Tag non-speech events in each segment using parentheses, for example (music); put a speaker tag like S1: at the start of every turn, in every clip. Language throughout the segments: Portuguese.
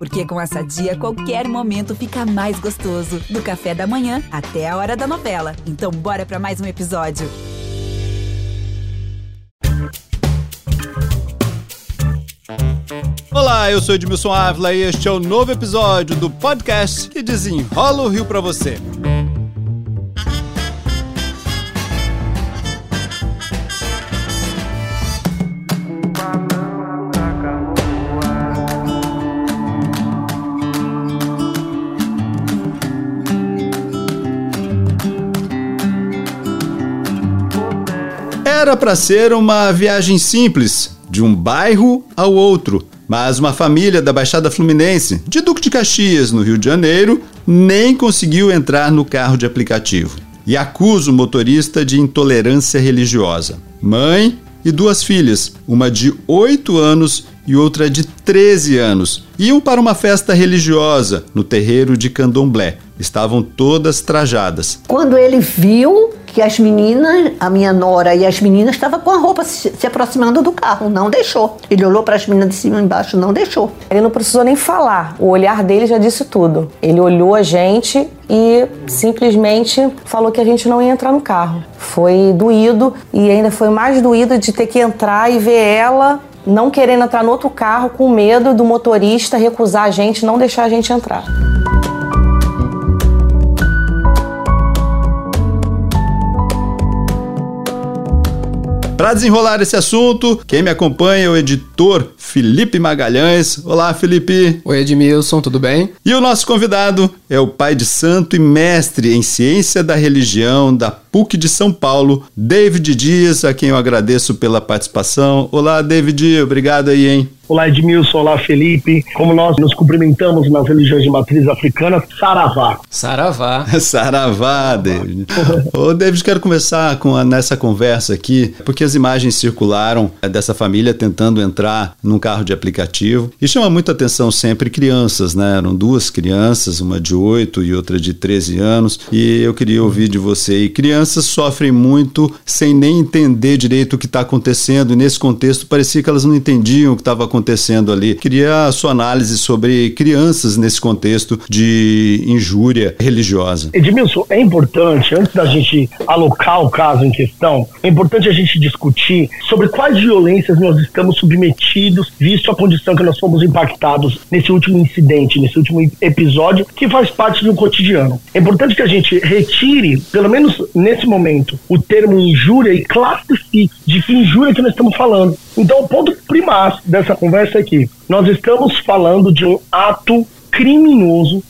S1: Porque com essa dia, qualquer momento fica mais gostoso. Do café da manhã até a hora da novela. Então, bora para mais um episódio.
S2: Olá, eu sou Edmilson Ávila e este é o novo episódio do podcast que desenrola o Rio para você. Era para ser uma viagem simples, de um bairro ao outro, mas uma família da Baixada Fluminense, de Duque de Caxias, no Rio de Janeiro, nem conseguiu entrar no carro de aplicativo e acusa o motorista de intolerância religiosa. Mãe e duas filhas, uma de 8 anos e outra de 13 anos, iam para uma festa religiosa no terreiro de Candomblé. Estavam todas trajadas.
S3: Quando ele viu que as meninas, a minha nora e as meninas estavam com a roupa se, se aproximando do carro, não deixou. Ele olhou para as meninas de cima e embaixo, não deixou.
S4: Ele não precisou nem falar, o olhar dele já disse tudo. Ele olhou a gente e simplesmente falou que a gente não ia entrar no carro. Foi doído e ainda foi mais doído de ter que entrar e ver ela não querendo entrar no outro carro com medo do motorista recusar a gente, não deixar a gente entrar.
S2: Para desenrolar esse assunto, quem me acompanha é o editor Felipe Magalhães. Olá, Felipe.
S5: Oi, Edmilson, tudo bem?
S2: E o nosso convidado é o pai de santo e mestre em ciência da religião da PUC de São Paulo, David Dias, a quem eu agradeço pela participação. Olá, David, obrigado aí, hein?
S6: Olá, Edmilson. Olá, Felipe. Como nós nos cumprimentamos nas religiões de matriz africana, Saravá.
S5: Saravá. (laughs)
S2: Saravá, David. Ô, David, quero começar com a, nessa conversa aqui, porque as imagens circularam é, dessa família tentando entrar num carro de aplicativo e chama muita atenção sempre crianças, né? Eram duas crianças, uma de 8 e outra de 13 anos, e eu queria ouvir de você. E crianças sofrem muito sem nem entender direito o que está acontecendo, e nesse contexto parecia que elas não entendiam o que estava acontecendo acontecendo ali. Queria a sua análise sobre crianças nesse contexto de injúria religiosa.
S6: Edmilson, é importante, antes da gente alocar o caso em questão, é importante a gente discutir sobre quais violências nós estamos submetidos, visto a condição que nós fomos impactados nesse último incidente, nesse último episódio, que faz parte do cotidiano. É importante que a gente retire, pelo menos nesse momento, o termo injúria e classifique de que injúria que nós estamos falando. Então, o ponto primário dessa conversa é que nós estamos falando de um ato criminoso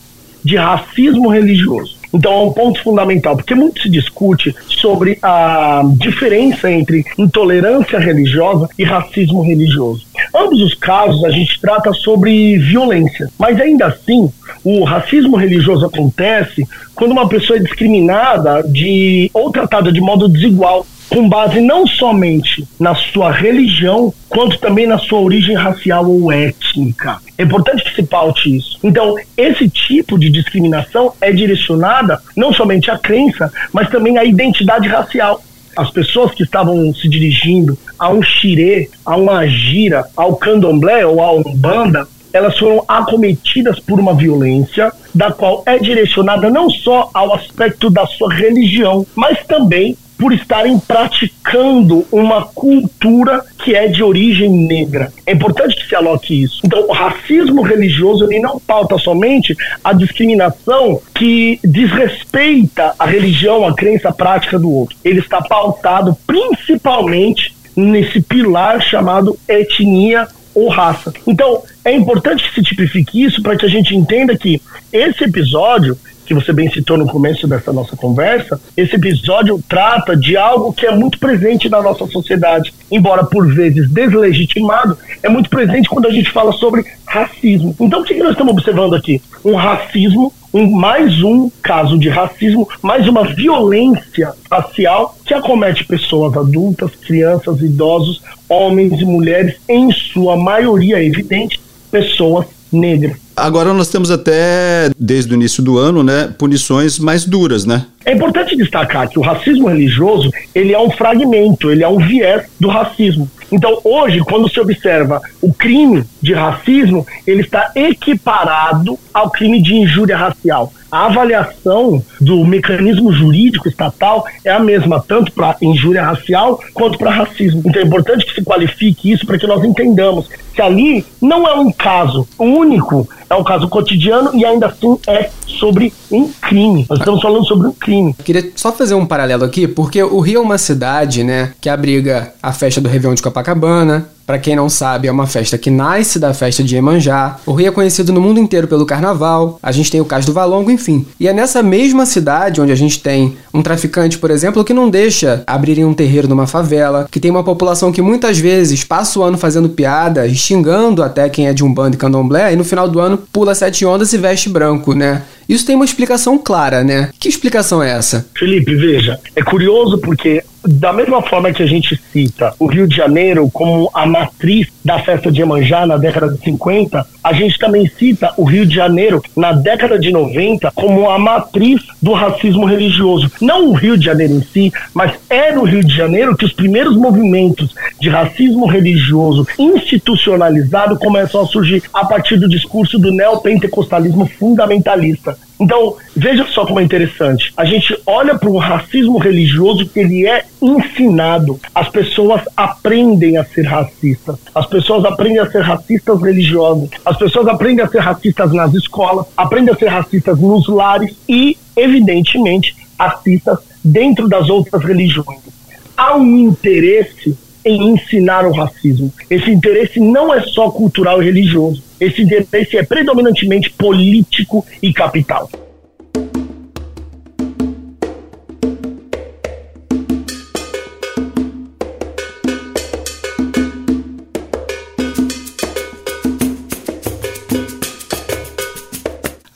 S6: de racismo religioso. Então é um ponto fundamental, porque muito se discute sobre a diferença entre intolerância religiosa e racismo religioso. Ambos os casos a gente trata sobre violência, mas ainda assim o racismo religioso acontece quando uma pessoa é discriminada de ou tratada de modo desigual com base não somente na sua religião, quanto também na sua origem racial ou étnica. É importante que se paute isso. Então, esse tipo de discriminação é direcionada não somente à crença, mas também à identidade racial. As pessoas que estavam se dirigindo a um xirê, a uma gira, ao candomblé ou à umbanda, elas foram acometidas por uma violência da qual é direcionada não só ao aspecto da sua religião, mas também por estarem praticando uma cultura que é de origem negra. É importante que se aloque isso. Então, o racismo religioso ele não pauta somente a discriminação que desrespeita a religião, a crença prática do outro. Ele está pautado principalmente nesse pilar chamado etnia ou raça. Então, é importante que se tipifique isso para que a gente entenda que esse episódio que você bem citou no começo dessa nossa conversa, esse episódio trata de algo que é muito presente na nossa sociedade, embora por vezes deslegitimado, é muito presente quando a gente fala sobre racismo. Então, o que nós estamos observando aqui? Um racismo um, mais um caso de racismo, mais uma violência racial que acomete pessoas adultas, crianças, idosos, homens e mulheres, em sua maioria evidente, pessoas negras.
S2: Agora nós temos até, desde o início do ano, né, punições mais duras, né?
S6: É importante destacar que o racismo religioso, ele é um fragmento, ele é um viés do racismo. Então, hoje, quando se observa o crime de racismo, ele está equiparado ao crime de injúria racial. A avaliação do mecanismo jurídico estatal é a mesma, tanto para injúria racial quanto para racismo. Então é importante que se qualifique isso para que nós entendamos que ali não é um caso único, é um caso cotidiano e ainda assim é sobre um crime. Nós estamos falando sobre um crime.
S5: Queria só fazer um paralelo aqui, porque o Rio é uma cidade, né, que abriga a festa do Réveillon de Copacabana, para quem não sabe, é uma festa que nasce da festa de Iemanjá. O Rio é conhecido no mundo inteiro pelo carnaval. A gente tem o Cais do Valongo, enfim. E é nessa mesma cidade onde a gente tem um traficante, por exemplo, que não deixa abrirem um terreiro numa favela, que tem uma população que muitas vezes passa o ano fazendo piada, xingando até quem é de um bando e candomblé, e no final do ano pula sete ondas e veste branco, né? Isso tem uma explicação clara, né? Que explicação é essa?
S6: Felipe, veja, é curioso porque da mesma forma que a gente cita o Rio de Janeiro como a matriz da festa de Iemanjá na década de 50, a gente também cita o Rio de Janeiro na década de 90 como a matriz do racismo religioso. Não o Rio de Janeiro em si, mas é no Rio de Janeiro que os primeiros movimentos de racismo religioso institucionalizado começam a surgir a partir do discurso do neopentecostalismo fundamentalista. Então, veja só como é interessante. A gente olha para um racismo religioso que ele é ensinado. As pessoas aprendem a ser racistas. As pessoas aprendem a ser racistas religiosos. As pessoas aprendem a ser racistas nas escolas, aprendem a ser racistas nos lares e, evidentemente, racistas dentro das outras religiões. Há um interesse em ensinar o racismo. Esse interesse não é só cultural e religioso. Esse interesse é predominantemente político e capital.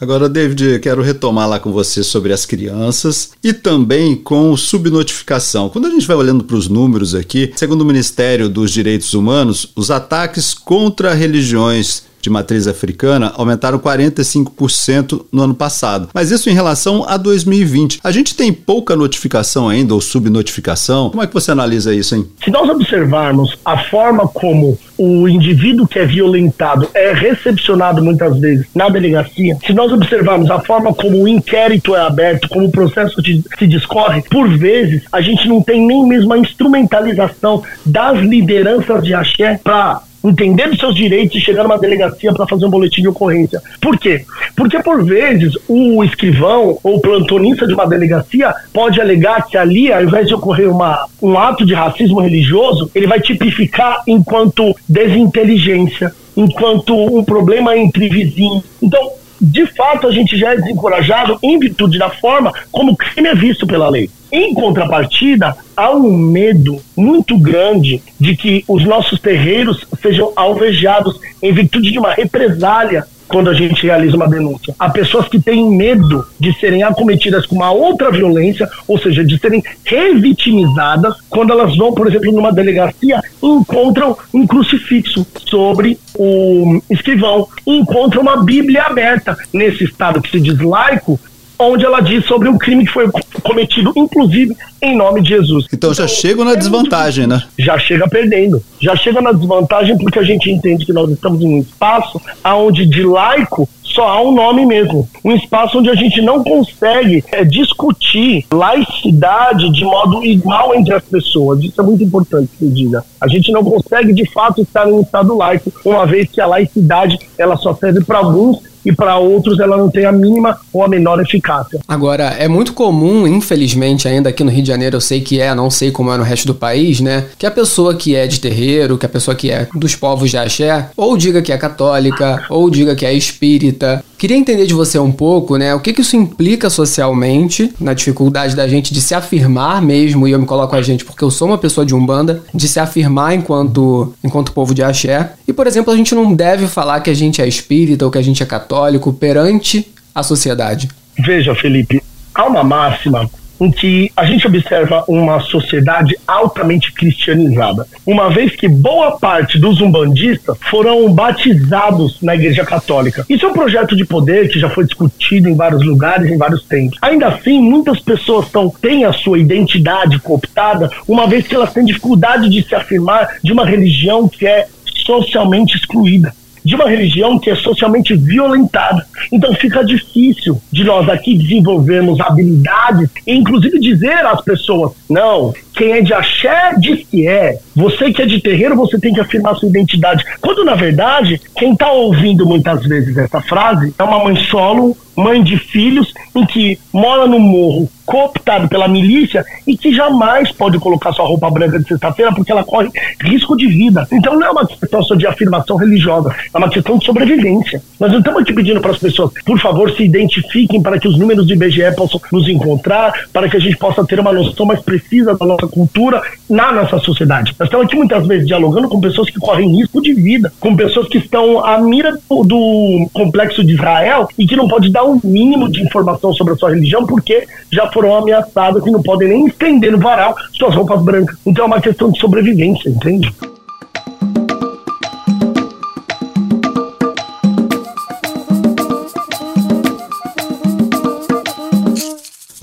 S2: Agora, David, quero retomar lá com você sobre as crianças e também com subnotificação. Quando a gente vai olhando para os números aqui, segundo o Ministério dos Direitos Humanos, os ataques contra religiões de matriz africana aumentaram 45% no ano passado. Mas isso em relação a 2020. A gente tem pouca notificação ainda ou subnotificação. Como é que você analisa isso, hein?
S6: Se nós observarmos a forma como o indivíduo que é violentado é recepcionado muitas vezes na delegacia, se nós observarmos a forma como o inquérito é aberto, como o processo se discorre, por vezes a gente não tem nem mesmo a instrumentalização das lideranças de axé para entender os seus direitos e chegar numa delegacia para fazer um boletim de ocorrência. Por quê? Porque por vezes o escrivão ou plantonista de uma delegacia pode alegar que ali, ao invés de ocorrer uma, um ato de racismo religioso, ele vai tipificar enquanto desinteligência, enquanto um problema entre vizinhos. Então, de fato, a gente já é desencorajado em virtude da forma como o crime é visto pela lei. Em contrapartida, há um medo muito grande de que os nossos terreiros sejam alvejados em virtude de uma represália quando a gente realiza uma denúncia. Há pessoas que têm medo de serem acometidas com uma outra violência, ou seja, de serem revitimizadas quando elas vão, por exemplo, numa delegacia encontram um crucifixo sobre o escrivão, encontram uma Bíblia aberta. Nesse estado que se diz laico, onde ela diz sobre um crime que foi cometido, inclusive, em nome de Jesus.
S2: Então, então já chega na é desvantagem, né?
S6: Já chega perdendo. Já chega na desvantagem porque a gente entende que nós estamos em um espaço onde de laico só há um nome mesmo. Um espaço onde a gente não consegue é, discutir laicidade de modo igual entre as pessoas. Isso é muito importante que eu diga. A gente não consegue de fato estar em um estado laico, uma vez que a laicidade ela só serve para alguns e para outros ela não tem a mínima ou a menor eficácia.
S5: Agora, é muito comum, infelizmente, ainda aqui no Rio de Janeiro, eu sei que é, não sei como é no resto do país, né? Que a pessoa que é de terreiro, que a pessoa que é dos povos de axé, ou diga que é católica, ou diga que é espírita. Queria entender de você um pouco, né? O que, que isso implica socialmente, na dificuldade da gente de se afirmar mesmo, e eu me coloco a gente porque eu sou uma pessoa de Umbanda, de se afirmar enquanto, enquanto povo de axé. E, por exemplo, a gente não deve falar que a gente é espírita ou que a gente é católico perante a sociedade.
S6: Veja, Felipe, há uma máxima em que a gente observa uma sociedade altamente cristianizada, uma vez que boa parte dos umbandistas foram batizados na Igreja Católica. Isso é um projeto de poder que já foi discutido em vários lugares, em vários tempos. Ainda assim, muitas pessoas tão, têm a sua identidade cooptada, uma vez que elas têm dificuldade de se afirmar de uma religião que é socialmente excluída de uma religião que é socialmente violentada. Então fica difícil de nós aqui desenvolvermos habilidades e inclusive dizer às pessoas, não, quem é de axé diz que é. Você que é de terreiro, você tem que afirmar sua identidade. Quando, na verdade, quem está ouvindo muitas vezes essa frase é uma mãe solo, mãe de filhos, em que mora no morro, cooptado pela milícia e que jamais pode colocar sua roupa branca de sexta-feira porque ela corre risco de vida. Então não é uma questão só de afirmação religiosa, é uma questão de sobrevivência. Nós não estamos aqui pedindo para as pessoas, por favor, se identifiquem para que os números do IBGE possam nos encontrar, para que a gente possa ter uma noção mais precisa da nossa cultura na nossa sociedade. Nós estamos aqui muitas vezes dialogando com pessoas que correm risco de vida, com pessoas que estão à mira do, do complexo de Israel e que não pode dar um mínimo de informação sobre a sua religião porque já foram ameaçadas e não podem nem estender no varal suas roupas brancas. Então é uma questão de sobrevivência, entende?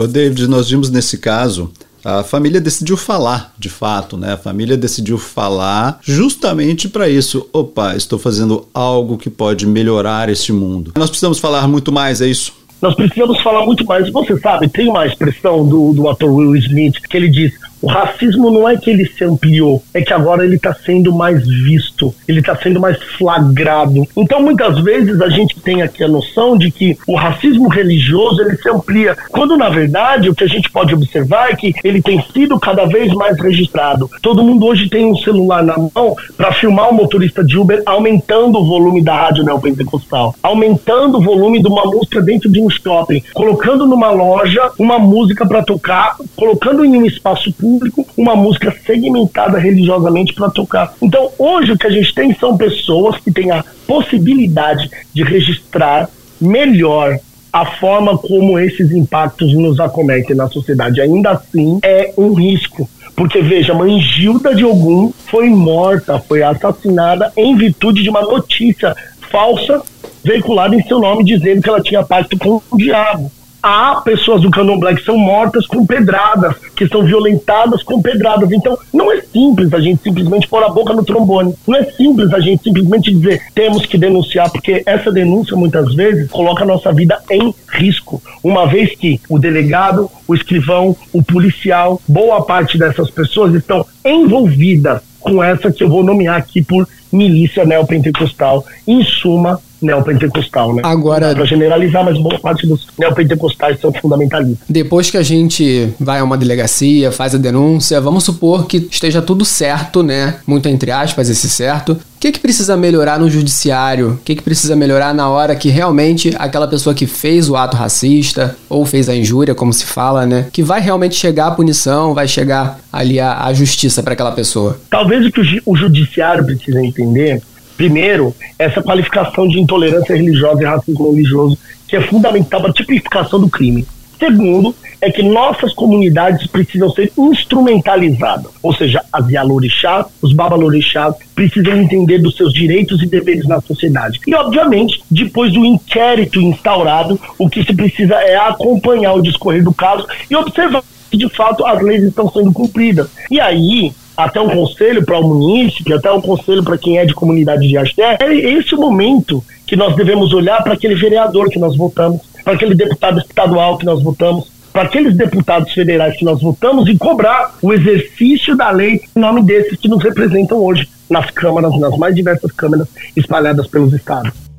S2: Ô David, nós vimos nesse caso a família decidiu falar, de fato, né? A família decidiu falar justamente para isso. Opa, estou fazendo algo que pode melhorar este mundo. Nós precisamos falar muito mais, é isso?
S6: Nós precisamos falar muito mais. Você sabe, tem uma expressão do, do ator Will Smith que ele diz: o racismo não é que ele se ampliou, é que agora ele está sendo mais visto, ele está sendo mais flagrado. Então, muitas vezes a gente tem aqui a noção de que o racismo religioso ele se amplia, quando na verdade o que a gente pode observar é que ele tem sido cada vez mais registrado. Todo mundo hoje tem um celular na mão para filmar o motorista de Uber aumentando o volume da rádio neopentecostal, aumentando o volume de uma música dentro de um shopping, colocando numa loja uma música para tocar, colocando em um espaço público público uma música segmentada religiosamente para tocar. Então, hoje o que a gente tem são pessoas que têm a possibilidade de registrar melhor a forma como esses impactos nos acometem na sociedade. Ainda assim, é um risco. Porque, veja, mãe Gilda de Ogum foi morta, foi assassinada em virtude de uma notícia falsa veiculada em seu nome dizendo que ela tinha pacto com o diabo há pessoas do candomblé que são mortas com pedradas, que são violentadas com pedradas. Então, não é simples a gente simplesmente pôr a boca no trombone. Não é simples a gente simplesmente dizer temos que denunciar, porque essa denúncia muitas vezes coloca a nossa vida em risco. Uma vez que o delegado, o escrivão, o policial, boa parte dessas pessoas estão envolvidas com essa que eu vou nomear aqui por milícia neopentecostal. Em suma, neopentecostal, né?
S5: Agora,
S6: para generalizar, mas boa parte dos neopentecostais são fundamentalistas.
S5: Depois que a gente vai a uma delegacia, faz a denúncia, vamos supor que esteja tudo certo, né? Muito entre aspas esse certo. O que, que precisa melhorar no judiciário? O que, que precisa melhorar na hora que realmente aquela pessoa que fez o ato racista ou fez a injúria, como se fala, né? Que vai realmente chegar a punição, vai chegar ali a, a justiça para aquela pessoa?
S6: Talvez o que o, o judiciário precisa entender Primeiro, essa qualificação de intolerância religiosa e racismo religioso, que é fundamental para a tipificação do crime. Segundo, é que nossas comunidades precisam ser instrumentalizadas, ou seja, as Yalorixás, os Babalorixás precisam entender dos seus direitos e deveres na sociedade. E, obviamente, depois do inquérito instaurado, o que se precisa é acompanhar o discorrer do caso e observar se de fato as leis estão sendo cumpridas. E aí, até um conselho para o munícipe, até um conselho para quem é de comunidade de axé, é esse o momento que nós devemos olhar para aquele vereador que nós votamos, para aquele deputado estadual que nós votamos, para aqueles deputados federais que nós votamos e cobrar o exercício da lei em nome desses que nos representam hoje nas câmaras, nas mais diversas câmaras espalhadas pelos estados.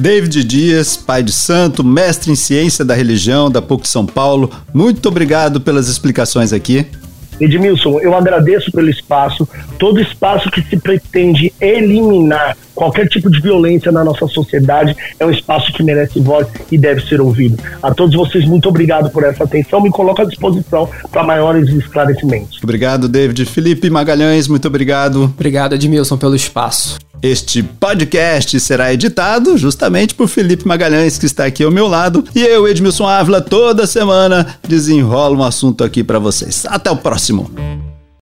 S2: David Dias, pai de santo, mestre em ciência da religião da PUC São Paulo, muito obrigado pelas explicações aqui.
S6: Edmilson, eu agradeço pelo espaço, todo espaço que se pretende eliminar qualquer tipo de violência na nossa sociedade é um espaço que merece voz e deve ser ouvido. A todos vocês, muito obrigado por essa atenção, me coloco à disposição para maiores esclarecimentos.
S2: Obrigado, David. Felipe Magalhães, muito obrigado.
S5: Obrigado, Edmilson, pelo espaço.
S2: Este podcast será editado justamente por Felipe Magalhães, que está aqui ao meu lado, e eu, Edmilson Ávila, toda semana desenrola um assunto aqui para vocês. Até o próximo.